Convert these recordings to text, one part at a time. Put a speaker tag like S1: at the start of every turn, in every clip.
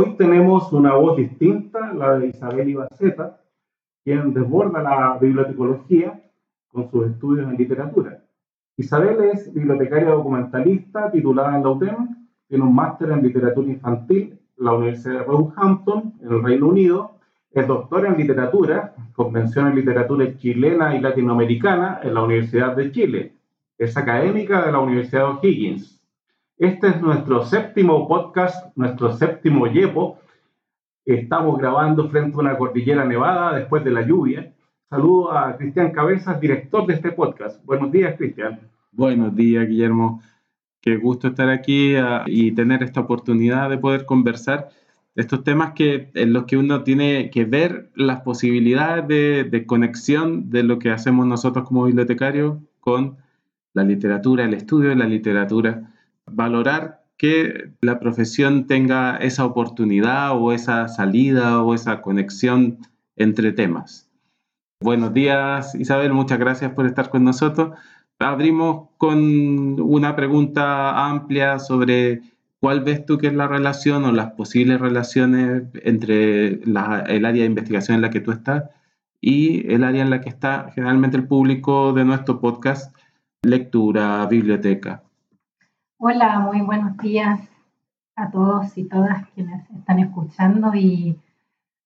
S1: Hoy tenemos una voz distinta, la de Isabel Ibaceta, quien desborda la bibliotecología con sus estudios en literatura. Isabel es bibliotecaria documentalista titulada en la UTEM, tiene un máster en literatura infantil en la Universidad de Roehampton, en el Reino Unido, es doctora en literatura, convención en literatura chilena y latinoamericana en la Universidad de Chile. Es académica de la Universidad de O'Higgins. Este es nuestro séptimo podcast, nuestro séptimo YEPO. Estamos grabando frente a una cordillera nevada después de la lluvia. Saludo a Cristian Cabezas, director de este podcast. Buenos días, Cristian.
S2: Buenos días, Guillermo. Qué gusto estar aquí ah, y tener esta oportunidad de poder conversar estos temas que, en los que uno tiene que ver las posibilidades de, conexión de lo que hacemos nosotros como bibliotecarios con la literatura, el estudio de la literatura, valorar que la profesión tenga esa oportunidad o esa salida o esa conexión entre temas. Buenos días Isabel, muchas gracias por estar con nosotros. Abrimos con una pregunta amplia sobre ¿Cuál ves tú que es la relación o las posibles relaciones entre el área de investigación en la que tú estás y el área en la que está generalmente el público de nuestro podcast, lectura, biblioteca?
S3: Hola, muy buenos días a todos y todas quienes están escuchando y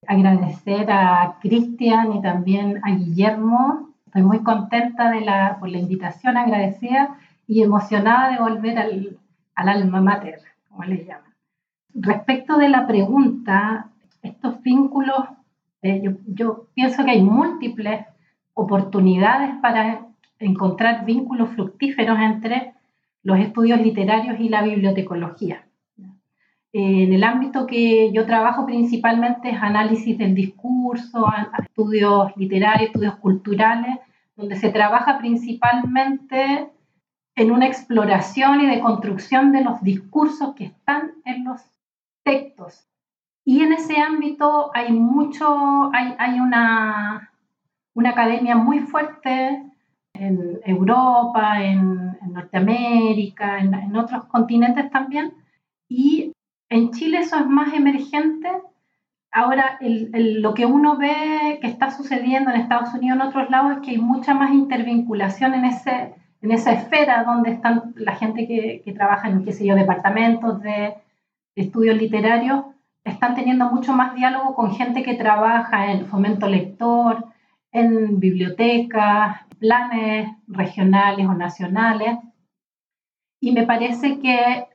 S3: agradecer a Cristian y también a Guillermo. Estoy muy contenta de la, por la invitación, agradecida y emocionada de volver al, al alma mater como le llaman. Respecto de la pregunta, estos vínculos, eh, yo pienso que hay múltiples oportunidades para encontrar vínculos fructíferos entre los estudios literarios y la bibliotecología. En el ámbito que yo trabajo principalmente es análisis del discurso, estudios literarios, estudios culturales, donde se trabaja principalmente en una exploración y de construcción de los discursos que están en los textos. Y en ese ámbito hay mucho, hay, hay una, una academia muy fuerte en Europa, en, Norteamérica, en, otros continentes también. Y en Chile eso es más emergente. Ahora, lo que uno ve que está sucediendo en Estados Unidos, en otros lados, es que hay mucha más intervinculación en ese, en esa esfera donde están la gente que, que trabaja en, qué sé yo, departamentos de estudios literarios, están teniendo mucho más diálogo con gente que trabaja en fomento lector, en bibliotecas, planes regionales o nacionales. Y me parece que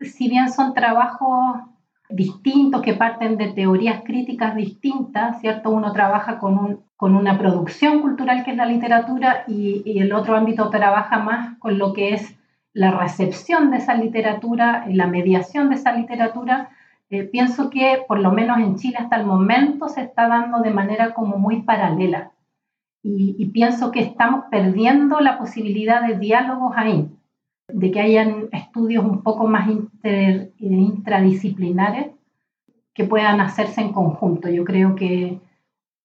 S3: si bien son trabajos distintos que parten de teorías críticas distintas, ¿cierto? Uno trabaja con, un, con una producción cultural que es la literatura y, y, el otro ámbito trabaja más con lo que es la recepción de esa literatura, la mediación de esa literatura. Eh, pienso que por lo menos en Chile hasta el momento se está dando de manera como muy paralela y, pienso que estamos perdiendo la posibilidad de diálogos ahí de que hayan estudios un poco más inter, intradisciplinares que puedan hacerse en conjunto. Yo creo que,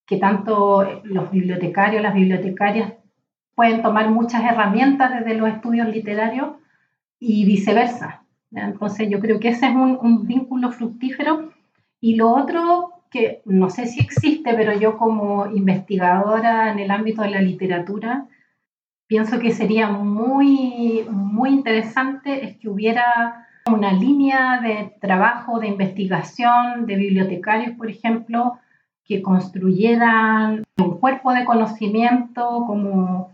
S3: que tanto los bibliotecarios, las bibliotecarias pueden tomar muchas herramientas desde los estudios literarios y viceversa. Entonces yo creo que ese es un vínculo fructífero. Y lo otro que no sé si existe, pero yo como investigadora en el ámbito de la literatura, pienso que sería muy, muy interesante es que hubiera una línea de trabajo, de investigación, de bibliotecarios, por ejemplo, que construyeran un cuerpo de conocimiento como,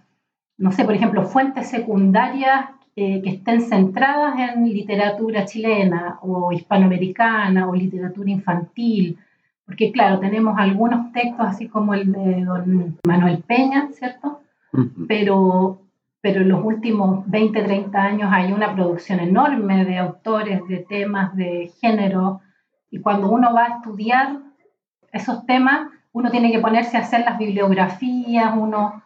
S3: no sé, por ejemplo, fuentes secundarias eh, que estén centradas en literatura chilena o hispanoamericana o literatura infantil, porque claro, tenemos algunos textos así como el de don Manuel Peña, ¿cierto? pero, pero en los últimos 20, 30 años hay una producción enorme de autores, de temas, de género, y cuando uno va a estudiar esos temas, uno tiene que ponerse a hacer las bibliografías, uno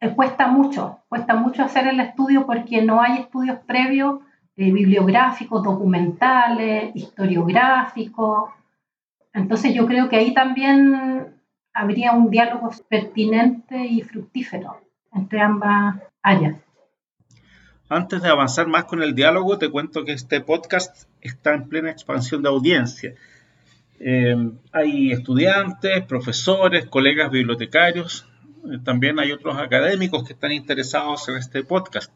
S3: eh, cuesta mucho, cuesta mucho hacer el estudio porque no hay estudios previos eh, bibliográficos, documentales, historiográficos. Entonces yo creo que ahí también habría un diálogo pertinente y fructífero entre ambas áreas.
S1: Antes de avanzar más con el diálogo, te cuento que este podcast está en plena expansión de audiencia.
S4: Eh, hay estudiantes, profesores, colegas bibliotecarios, eh, también hay otros académicos que están interesados en este podcast.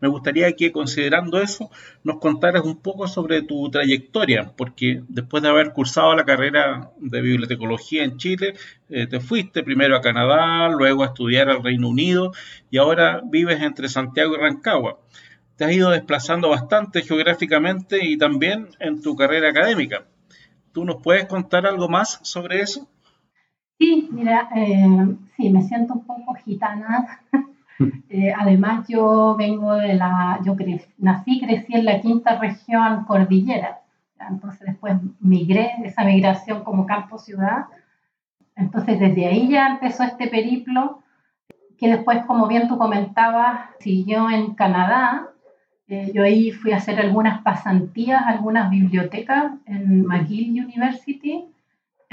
S4: Me gustaría que, considerando eso, nos contaras un poco sobre tu trayectoria, porque después de haber cursado la carrera de bibliotecología en Chile, eh, te fuiste primero a Canadá, luego a estudiar al Reino Unido y ahora vives entre Santiago y Rancagua. Te has ido desplazando bastante geográficamente y también en tu carrera académica. ¿Tú nos puedes contar algo más sobre eso?
S3: Sí, mira, eh, sí, me siento un poco gitana. Eh, además, yo vengo de la, yo nací, crecí en la quinta región cordillera. Entonces después migré, esa migración como campo-ciudad. Entonces desde ahí ya empezó este periplo que después, como bien tú comentabas, siguió en Canadá. Eh, yo ahí fui a hacer algunas pasantías, algunas bibliotecas en McGill University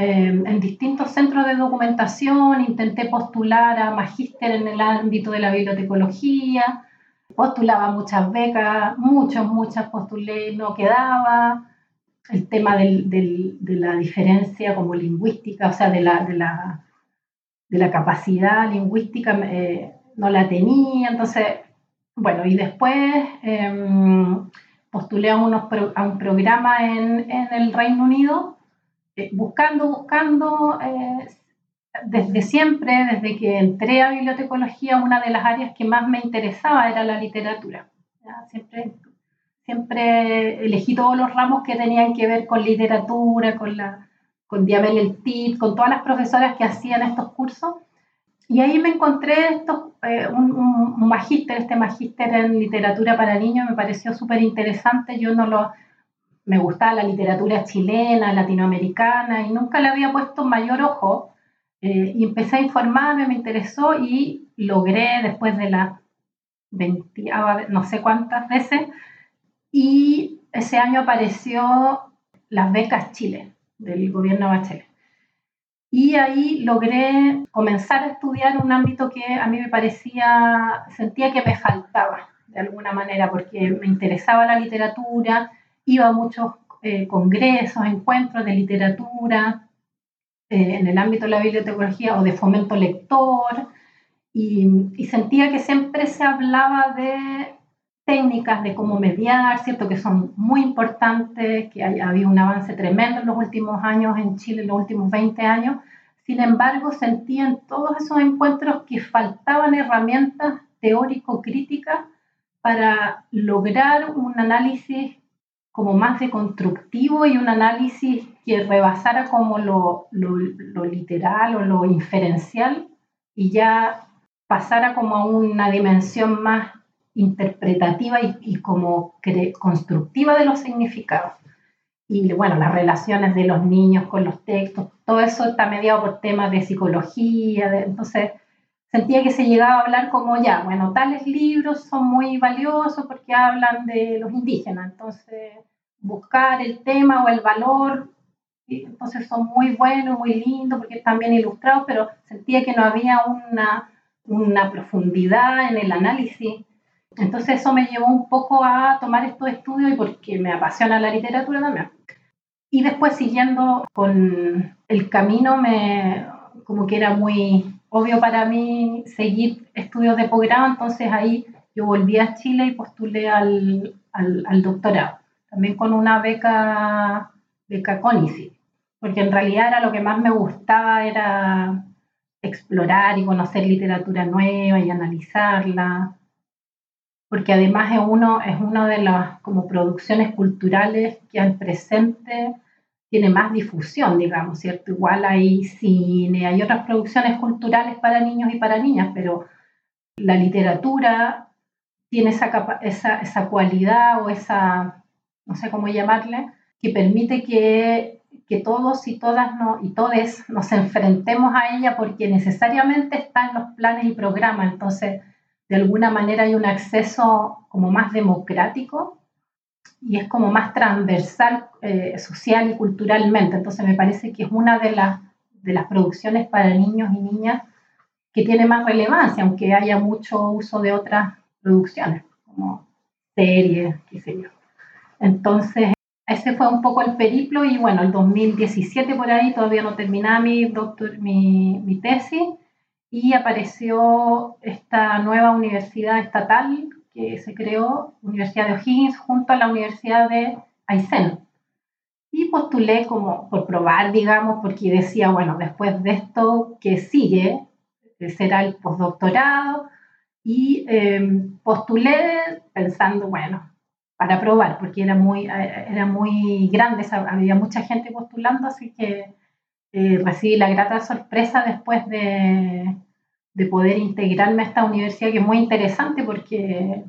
S3: Em, en distintos centros de documentación, intenté postular a magíster en el ámbito de la bibliotecología, postulaba muchas becas, muchas, muchas postulé, no quedaba. El tema del, de la diferencia como lingüística, o sea, de la, de la, de la capacidad lingüística, eh, no la tenía. Entonces, bueno, y después eh, postulé a, unos a un programa en, en el Reino Unido eh, buscando, buscando, eh, desde siempre, desde que entré a bibliotecología, una de las áreas que más me interesaba era la literatura. Siempre, siempre elegí todos los ramos que tenían que ver con literatura, con, la, con Diabel El Tit, con todas las profesoras que hacían estos cursos. Y ahí me encontré esto, eh, un, un, magíster, este magíster en literatura para niños, me pareció súper interesante. Yo no lo, me gustaba la literatura chilena, latinoamericana, y nunca le había puesto mayor ojo. Eh, y empecé a informarme, me interesó y logré después de las 20, no sé cuántas veces, y ese año apareció las becas Chile del gobierno Bachelet. Y ahí logré comenzar a estudiar un ámbito que a mí me parecía, sentía que me faltaba de alguna manera, porque me interesaba la literatura, iba a muchos eh, congresos, encuentros de literatura eh, en el ámbito de la bibliotecología o de fomento lector, y, sentía que siempre se hablaba de técnicas de cómo mediar, ¿cierto? Que son muy importantes, que ha habido un avance tremendo en los últimos años en Chile, en los últimos 20 años. Sin embargo, sentía en todos esos encuentros que faltaban herramientas teórico-críticas para lograr un análisis como más de constructivo y un análisis que rebasara como lo, lo, literal o lo inferencial y ya pasara como a una dimensión más interpretativa y, como constructiva de los significados. Y bueno, las relaciones de los niños con los textos, todo eso está mediado por temas de psicología, entonces sentía que se llegaba a hablar como ya, bueno, tales libros son muy valiosos porque hablan de los indígenas, entonces buscar el tema o el valor, entonces son muy buenos, muy lindos porque están bien ilustrados, pero sentía que no había una, una profundidad en el análisis. Entonces eso me llevó un poco a tomar estos estudios y porque me apasiona la literatura también. Y después siguiendo con el camino, me, como que era muy obvio para mí seguir estudios de posgrado, entonces ahí yo volví a Chile y postulé al, al, doctorado, también con una beca, beca CONICET, porque en realidad era lo que más me gustaba, era explorar y conocer literatura nueva y analizarla, porque además es uno, es una de las como producciones culturales que al presente tiene más difusión, digamos, ¿cierto? Igual hay cine, hay otras producciones culturales para niños y para niñas, pero la literatura tiene esa, esa, esa cualidad o esa, no sé cómo llamarle, que permite que, que todos y todas no, y todes nos enfrentemos a ella porque necesariamente está en los planes y programas, entonces de alguna manera hay un acceso como más democrático y es como más transversal eh, social y culturalmente. Entonces me parece que es una de las, de las producciones para niños y niñas que tiene más relevancia, aunque haya mucho uso de otras producciones, como series, qué sé yo. Entonces, ese fue un poco el periplo y bueno, el 2017 por ahí todavía no terminaba mi, doctor, mi, mi tesis y apareció esta nueva universidad estatal que se creó, Universidad de O'Higgins, junto a la Universidad de Aysén. Y postulé como por probar, digamos, porque decía, bueno, después de esto, ¿qué sigue? Será el postdoctorado. Y em, postulé pensando, bueno, para probar, porque era muy, eh, era muy grande, había mucha gente postulando, así que eh, recibí la grata sorpresa después de, de, poder integrarme a esta universidad, que es muy interesante porque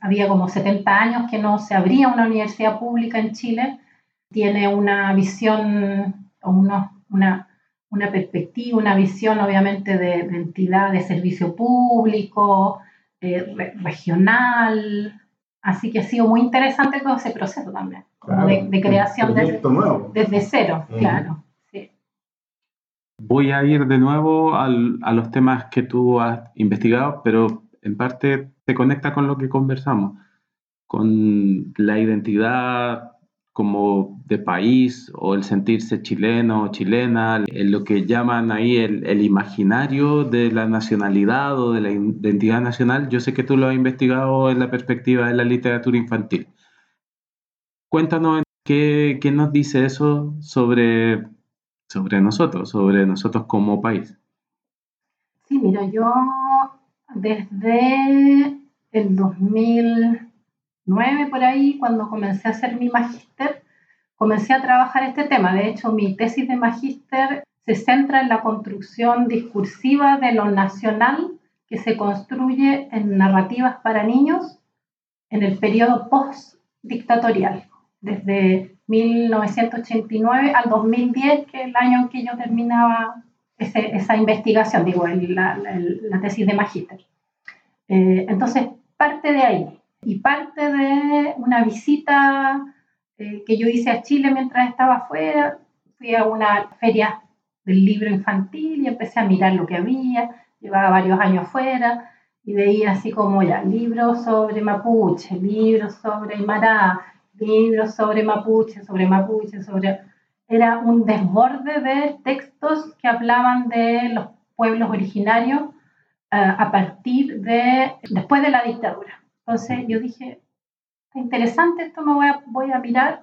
S3: había como 70 años que no se abría una universidad pública en Chile, tiene una visión o una, una, perspectiva, una visión obviamente de, entidad de servicio público, eh, regional, Así que ha sido muy interesante todo ese proceso también, de, creación desde, cero, claro.
S2: Voy a ir de nuevo a los temas que tú has investigado, pero en parte se conecta con lo que conversamos, con la identidad como de país o el sentirse chileno o chilena, en lo que llaman ahí el, imaginario de la nacionalidad o de la identidad nacional. Yo sé que tú lo has investigado en la perspectiva de la literatura infantil. Cuéntanos qué, qué nos dice eso sobre, sobre nosotros, sobre nosotros como país.
S3: Sí, mira, yo desde el 2000 nueve por ahí, cuando comencé a hacer mi magíster, comencé a trabajar este tema. De hecho, mi tesis de magíster se centra en la construcción discursiva de lo nacional que se construye en narrativas para niños en el periodo post-dictatorial, desde 1989 al 2010, que es el año en que yo terminaba esa investigación, digo, la, tesis de magíster. Eh, entonces, parte de ahí y parte de una visita eh, que yo hice a Chile mientras estaba afuera, fui a una feria del libro infantil y empecé a mirar lo que había, llevaba varios años fuera y veía así como ya libros sobre mapuche, libros sobre Aymara, libros sobre mapuche, sobre mapuche, sobre... Era un desborde de textos que hablaban de los pueblos originarios uh, a partir de, después de la dictadura. Entonces yo dije, interesante, esto me voy a, voy a mirar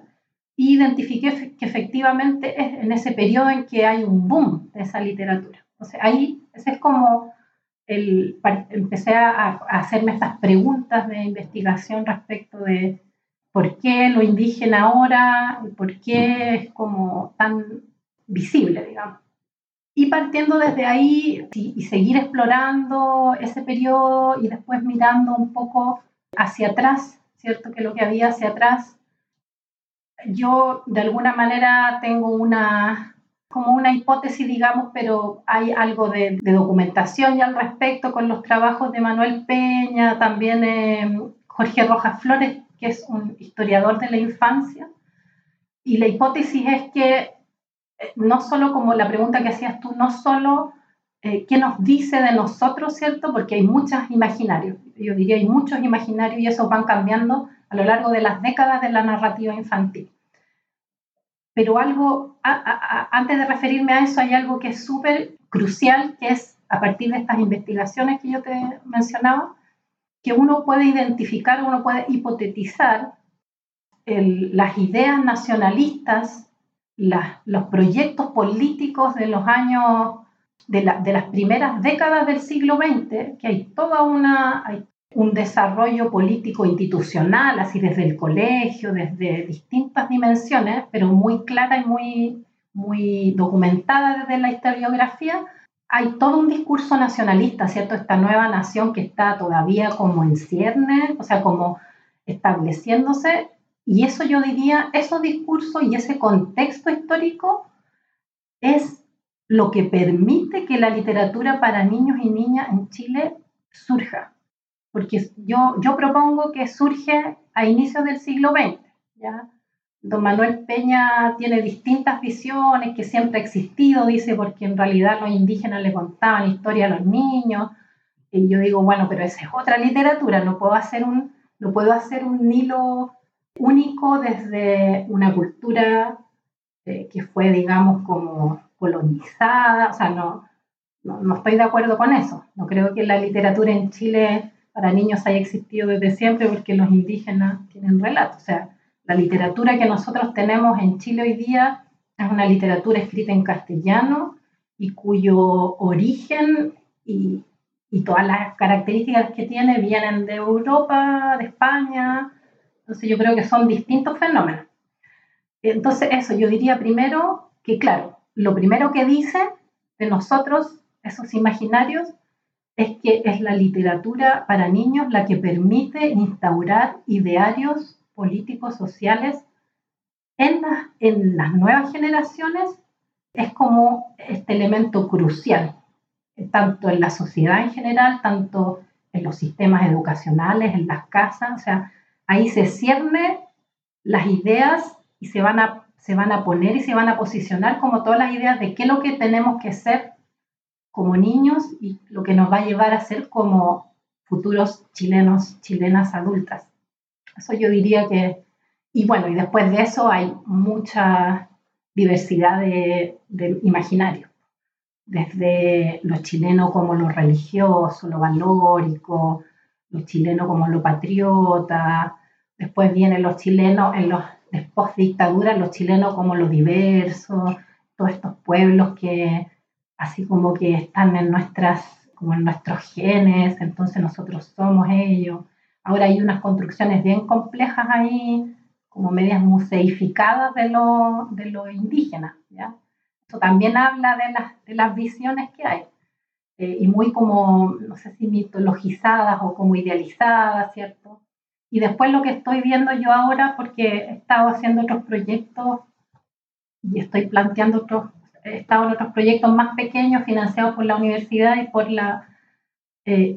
S3: y identifiqué que efectivamente es en ese periodo en que hay un boom de esa literatura. Entonces ahí ese es como el, empecé a, hacerme estas preguntas de investigación respecto de por qué lo indígena ahora, por qué es como tan visible, digamos. Y partiendo desde ahí y seguir explorando ese periodo y después mirando un poco hacia atrás, ¿cierto? Que lo que había hacia atrás, yo de alguna manera tengo una, como una hipótesis, digamos, pero hay algo de, documentación ya al respecto con los trabajos de Manuel Peña, también eh, Jorge Rojas Flores, que es un historiador de la infancia. Y la hipótesis es que eh, no solo como la pregunta que hacías tú, no solo eh, qué nos dice de nosotros, ¿cierto? Porque hay muchos imaginarios, yo diría hay muchos imaginarios y esos van cambiando a lo largo de las décadas de la narrativa infantil. Pero algo, antes de referirme a eso, hay algo que es súper crucial, que es a partir de estas investigaciones que yo te mencionaba, que uno puede identificar, uno puede hipotetizar las ideas nacionalistas, los proyectos políticos de los años de, las primeras décadas del siglo XX, que hay toda una, un desarrollo político institucional, así desde el colegio, desde distintas dimensiones, pero muy clara y muy, muy documentada desde la historiografía, hay todo un discurso nacionalista, ¿cierto? Esta nueva nación que está todavía como en ciernes, o sea, como estableciéndose, y eso yo diría, esos discursos y ese contexto histórico es lo que permite que la literatura para niños y niñas en Chile surja. Porque yo, yo propongo que surge a inicios del siglo XX. ¿ya? Don Manuel Peña tiene distintas visiones que siempre ha existido, dice, porque en realidad los indígenas le contaban historia a los niños. Y yo digo, bueno, pero esa es otra literatura, no puedo hacer un, no puedo hacer un hilo único desde una cultura eh, que fue, digamos, como colonizada, o sea, no, no, estoy de acuerdo con eso. No creo que la literatura en Chile para niños haya existido desde siempre porque los indígenas tienen relatos. O sea, la literatura que nosotros tenemos en Chile hoy día es una literatura escrita en castellano y cuyo origen y, y todas las características que tiene vienen de Europa, de España. Entonces yo creo que son distintos fenómenos. Entonces eso, yo diría primero que, claro, lo primero que dice de nosotros, esos imaginarios, es que es la literatura para niños la que permite instaurar idearios políticos, sociales en las, en las nuevas generaciones. Es como este elemento crucial, tanto en la sociedad en general, tanto en los sistemas educacionales, en las casas. O sea, ahí se cierne las ideas y se van a, se van a poner y se van a posicionar como todas las ideas de qué es lo que tenemos que ser como niños y lo que nos va a llevar a ser como futuros chilenos, chilenas adultas. Eso yo diría que, y bueno, y después de eso hay mucha diversidad de, de imaginario, desde lo chileno como lo religioso, lo valórico, lo chileno como lo patriota, después vienen los chilenos en los post dictadura, los chilenos como lo diverso, todos estos pueblos que así como que están en nuestras como en nuestros genes, entonces nosotros somos ellos. Ahora hay unas construcciones bien complejas ahí, como medias museificadas de lo, de lo indígena. Eso también habla de las, de las visiones que hay, eh, y muy como, no sé si mitologizadas o como idealizadas, ¿cierto? Y después lo que estoy viendo yo ahora, porque he estado haciendo otros proyectos y estoy planteando otros, he estado en otros proyectos más pequeños financiados por la universidad y por la eh,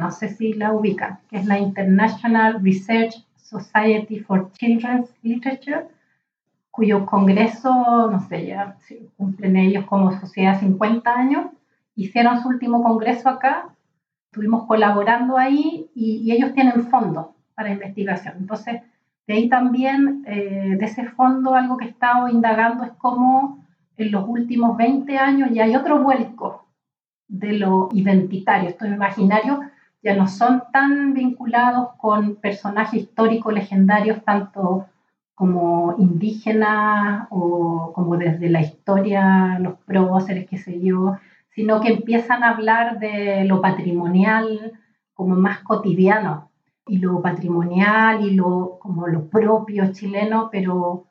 S3: no sé si la ubican, que es la International Research Society for Children's Literature, cuyo congreso, no sé, ya cumplen ellos como sociedad 50 años, hicieron su último congreso acá estuvimos colaborando ahí y, ellos tienen fondos para investigación. Entonces, de ahí también, eh, de ese fondo, algo que he estado indagando es cómo en los últimos 20 años ya hay otro vuelco de lo identitario, estos imaginarios ya no son tan vinculados con personajes históricos legendarios, tanto como indígenas o como desde la historia, los próceres, qué sé yo, sino que empiezan a hablar de lo patrimonial como más cotidiano y lo patrimonial y lo como lo propio chileno, pero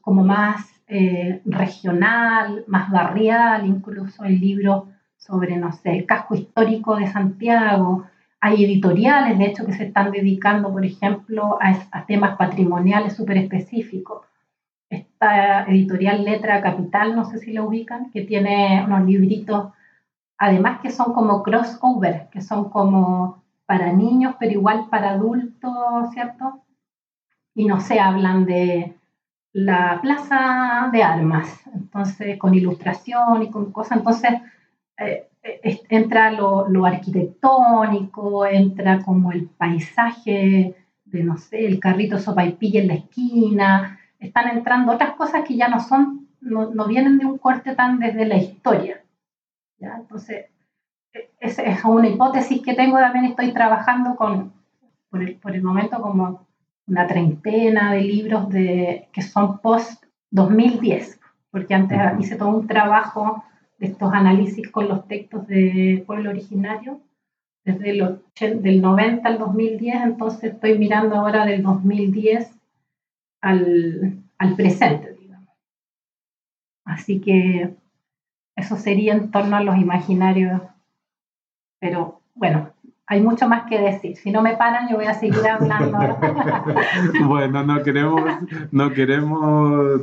S3: como más eh, regional, más barrial, incluso el libro sobre, no sé, el casco histórico de Santiago. Hay editoriales, de hecho, que se están dedicando, por ejemplo, a, temas patrimoniales súper específicos esta editorial Letra Capital, no sé si la ubican, que tiene unos libritos, además que son como crossover, que son como para niños, pero igual para adultos, ¿cierto? Y no se hablan de la plaza de armas, entonces con ilustración y con cosas, entonces eh, eh, entra lo, lo, arquitectónico, entra como el paisaje de, no sé, el carrito sopa y pilla en la esquina, están entrando otras cosas que ya no son, no, vienen de un corte tan desde la historia. ¿ya? Entonces, e, esa es una hipótesis que tengo, también estoy trabajando con, por el, por el momento, como una treintena de libros de, que son post 2010, porque antes hice todo un trabajo estos análisis con los textos de pueblo originario, desde el, del 90 al 2010, entonces estoy mirando ahora del 2010 al, al presente, digamos. Así que eso sería en torno a los imaginarios, pero bueno, hay mucho más que decir. Si no me paran, yo voy a seguir hablando.
S2: bueno, no queremos, no queremos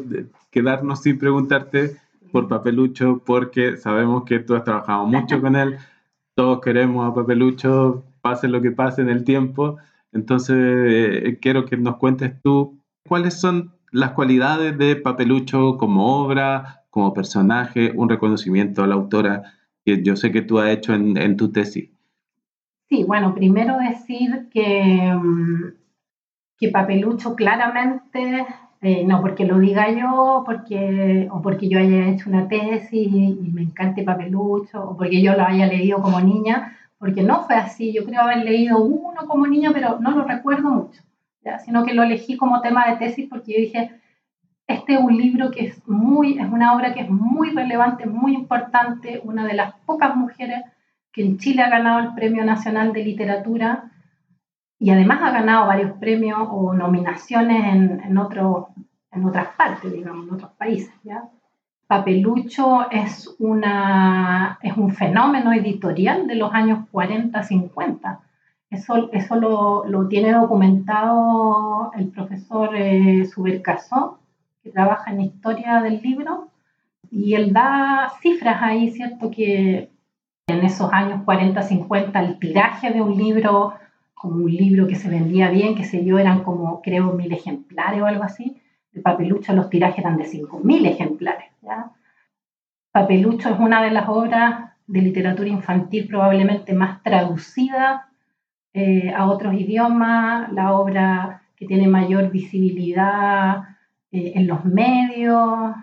S2: quedarnos sin preguntarte por Papelucho, porque sabemos que tú has trabajado mucho con él. Todos queremos a Papelucho, pase lo que pase en el tiempo. Entonces, eh, quiero que nos cuentes tú ¿Cuáles son las cualidades de Papelucho como obra, como personaje, un reconocimiento a la autora que yo sé que tú has hecho en, tu tesis?
S3: Sí, bueno, primero decir que, mm, que Papelucho claramente, eh, no porque lo diga yo, porque, o porque yo haya hecho una tesis y, me encante Papelucho, o porque yo lo haya leído como niña, porque no fue así. Yo creo haber leído uno como niña, pero no lo recuerdo mucho, ¿ya? sino que lo elegí como tema de tesis porque yo dije, este es un libro que es muy, es una obra que es muy relevante, muy importante, una de las pocas mujeres que en Chile ha ganado el Premio Nacional de Literatura y además ha ganado varios premios o nominaciones en, en, otro, en otras partes, digamos, en otros países. ¿ya? Papelucho es, una, es un fenómeno editorial de los años 40-50. Eso, eso lo, lo, tiene documentado el profesor eh, Subercasó, que trabaja en historia del libro, y él da cifras ahí, ¿cierto? Que en esos años 40-50 el tiraje de un libro, como un libro que se vendía bien, que sé yo, eran como, creo, mil ejemplares o algo así, de Papelucho los tirajes eran de 5.000 ejemplares. ¿ya? Papelucho es una de las obras de literatura infantil probablemente más traducida eh, a otros idiomas, la obra que tiene mayor visibilidad eh, en los medios.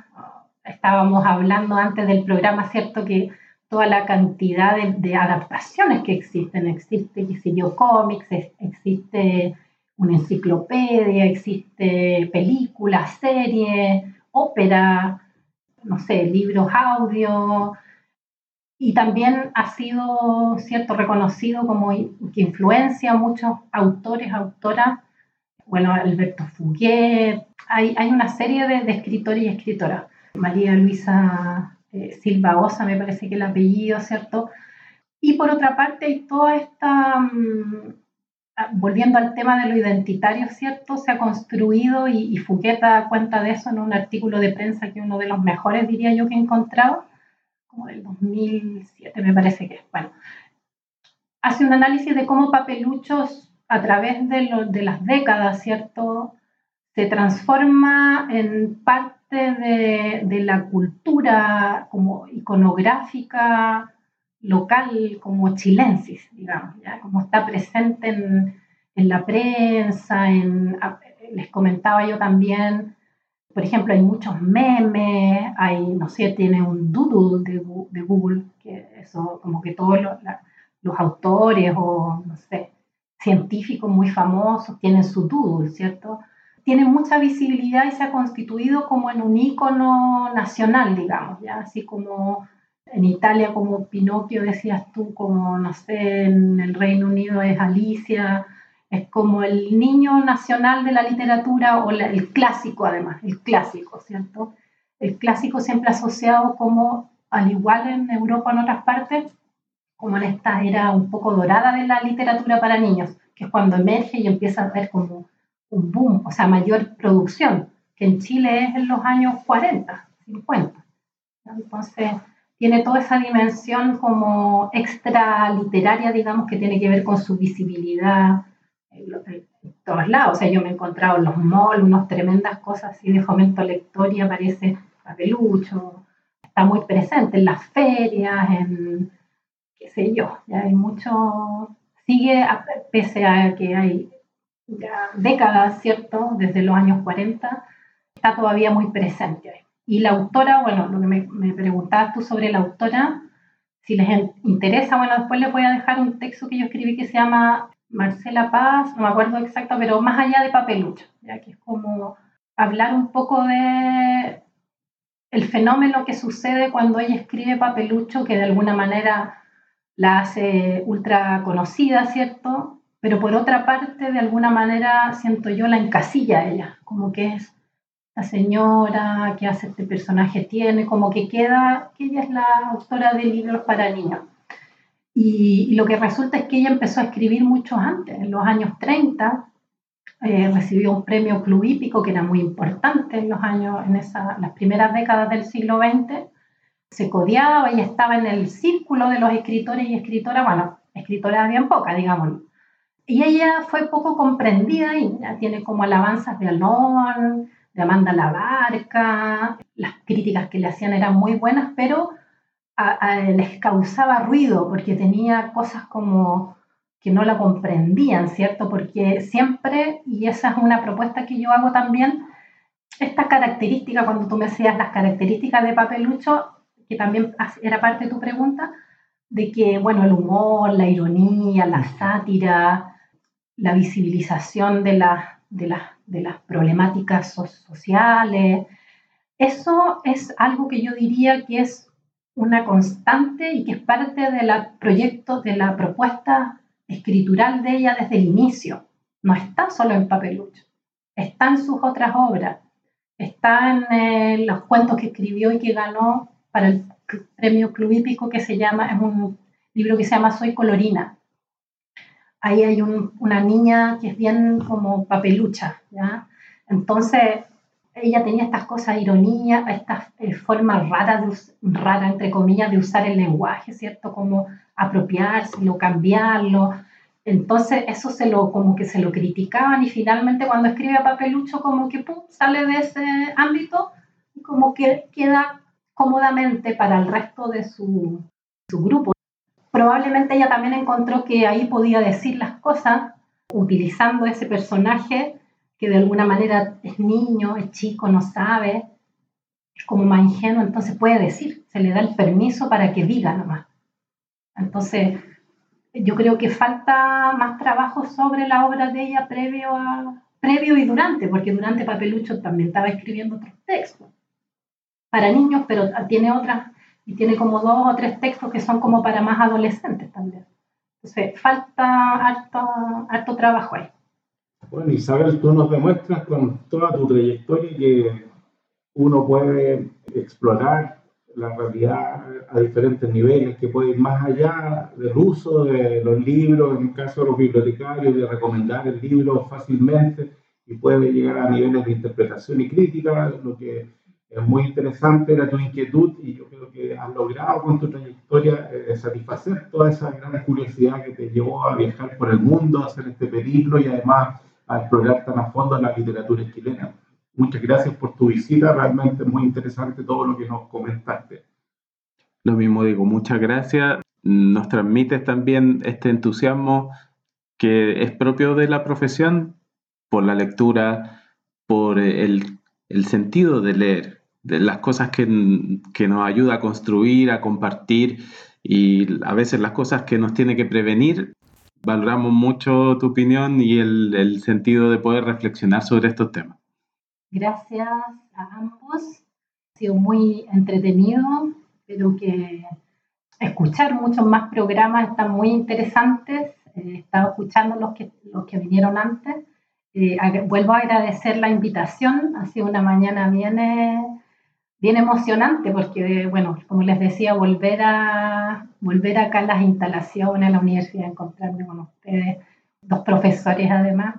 S3: Estábamos hablando antes del programa, ¿cierto? Que toda la cantidad de, adaptaciones que existen. Existe, qué yo, cómics, existe una enciclopedia, existe películas, series, ópera, no sé, libros audio. Y también ha sido, cierto, reconocido como que influencia a muchos autores, autoras. Bueno, Alberto Fuguet, hay, hay una serie de escritores y escritoras. María Luisa eh, Silva me parece que el apellido, ¿cierto? Y por otra parte, hay toda esta, mm, ah, volviendo al tema de lo identitario, ¿cierto? Se ha construido, y, y Fouquet da cuenta de eso en un artículo de prensa que uno de los mejores, diría yo, que he encontrado, como del 2007, me parece que es. Bueno, hace un análisis de cómo papeluchos a través de, lo, de las décadas, ¿cierto? Se transforma en parte de, la cultura como iconográfica local, como chilensis, digamos, ¿ya? como está presente en, en la prensa, en, les comentaba yo también, por ejemplo, hay muchos memes, hay, no sé, tiene un doodle de, de Google, que eso, como que todos los, los autores o, no sé, científicos muy famosos tienen su doodle, ¿cierto? Tiene mucha visibilidad y se ha constituido como en un ícono nacional, digamos, ¿ya? así como en Italia como Pinocchio decías tú, como no sé, en el Reino Unido es Alicia, es como el niño nacional de la literatura o el clásico además, el clásico, ¿cierto? El clásico siempre asociado como, al igual en Europa en otras partes, como en esta era un poco dorada de la literatura para niños, que es cuando emerge y empieza a ver como un boom, o sea, mayor producción, que en Chile es en los años 40, 50. Entonces, tiene toda esa dimensión como extra literaria, digamos, que tiene que ver con su visibilidad en, todos lados. O sea, yo me he encontrado en los malls unas tremendas cosas así de fomento lector y aparece papelucho, está muy presente en las ferias, en qué sé yo, ya hay mucho, sigue, pese a que hay décadas, ¿cierto? Desde los años 40, está todavía muy presente. Y la autora, bueno, lo que me, me preguntabas tú sobre la autora, si les interesa, bueno, después les voy a dejar un texto que yo escribí que se llama Marcela Paz, no me acuerdo exacto, pero más allá de papelucho, ya que es como hablar un poco de el fenómeno que sucede cuando ella escribe papelucho, que de alguna manera la hace ultra conocida, ¿cierto? Pero por otra parte, de alguna manera, siento yo la encasilla a ella, como que es la señora que hace este personaje tiene, como que queda que ella es la autora de libros para niños. Y, lo que resulta es que ella empezó a escribir mucho antes, en los años 30, eh, recibió un premio Club Hípico que era muy importante en los años, en esa, las primeras décadas del siglo XX. Se codiaba y estaba en el círculo de los escritores y escritoras, bueno, escritoras bien pocas, digamos, y ella fue poco comprendida y ya tiene como alabanzas de Alon, de Amanda Labarca, las críticas que le hacían eran muy buenas, pero les causaba ruido porque tenía cosas como que no la comprendían, ¿cierto? Porque siempre, y esa es una propuesta que yo hago también, esta característica, cuando tú me decías las características de papelucho, que también era parte de tu pregunta, de que, bueno, el humor, la ironía, la sátira, la visibilización de, de, de las problemáticas sociales, eso es algo que yo diría que es una constante y que es parte del proyecto, de la propuesta escritural de ella desde el inicio. No está solo en Papelucho, está en sus otras obras, está en eh, los cuentos que escribió y que ganó para el premio Club Hípico que se llama, es un libro que se llama Soy Colorina. Ahí hay una niña que es bien como papelucha, ¿ya? Entonces, ella tenía estas cosas, ironía, estas eh, formas raras, rara, entre comillas, de usar el lenguaje, ¿cierto? Como apropiárselo, cambiarlo. Entonces eso se lo, como que se lo criticaban y finalmente cuando escribe a Papelucho como que pum, sale de ese ámbito y como que queda cómodamente para el resto de su, su grupo. Probablemente ella también encontró que ahí podía decir las cosas utilizando ese personaje que de alguna manera es niño, es chico, no sabe, es como más ingenuo, entonces puede decir, se le da el permiso para que diga nomás. Entonces, yo creo que falta más trabajo sobre la obra de ella previo, a, previo y durante, porque durante Papelucho también estaba escribiendo otros textos para niños, pero tiene otras, y tiene como dos o tres textos que son como para más adolescentes también. Entonces, falta harto, harto trabajo ahí.
S1: Bueno, Isabel, tú nos demuestras con toda tu trayectoria que uno puede explorar la realidad a diferentes niveles, que puede ir más allá del uso de los libros, en el caso de los bibliotecarios, de recomendar el libro fácilmente y puede llegar a niveles de interpretación y crítica, lo que es muy interesante era tu inquietud y yo creo que has logrado con tu trayectoria eh, satisfacer toda esa gran curiosidad que te llevó a viajar por el mundo, a hacer este periplo y además a explorar tan a fondo la literatura chilena. Muchas gracias por tu visita, realmente muy interesante todo lo que nos comentaste.
S2: Lo mismo digo, muchas gracias. Nos transmites también este entusiasmo que es propio de la profesión por la lectura, por el, el sentido de leer, de las cosas que, que, nos ayuda a construir, a compartir y a veces las cosas que nos tiene que prevenir valoramos mucho tu opinión y el, el sentido de poder reflexionar sobre estos temas.
S3: Gracias a ambos. Ha sido muy entretenido. Espero que escuchar muchos más programas están muy interesantes. Eh, he estado escuchando los que, los que vinieron antes. Eh, vuelvo a agradecer la invitación. Ha sido una mañana bien bien emocionante porque, bueno, como les decía, volver, a, volver acá a las instalaciones, a la universidad, encontrarme con ustedes, dos profesores además.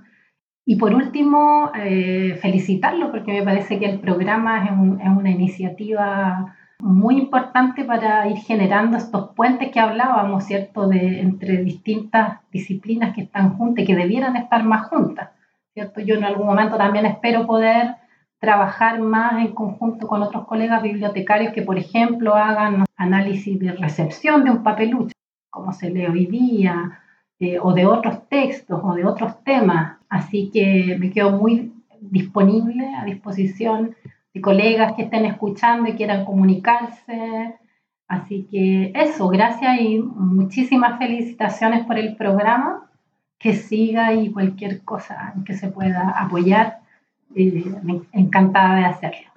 S3: Y por último, eh, felicitarlo porque me parece que el programa es, es, una iniciativa muy importante para ir generando estos puentes que hablábamos, ¿cierto?, de, entre distintas disciplinas que están juntas y que debieran estar más juntas, ¿cierto? Yo en algún momento también espero poder trabajar más en conjunto con otros colegas bibliotecarios que, por ejemplo, hagan análisis de recepción de un papelucho, como se lee hoy día, eh, o de otros textos o de otros temas. Así que me quedo muy disponible, a disposición de colegas que estén escuchando y quieran comunicarse. Así que eso, gracias y muchísimas felicitaciones por el programa. Que siga y cualquier cosa que se pueda apoyar y me encantaba de hacerlo.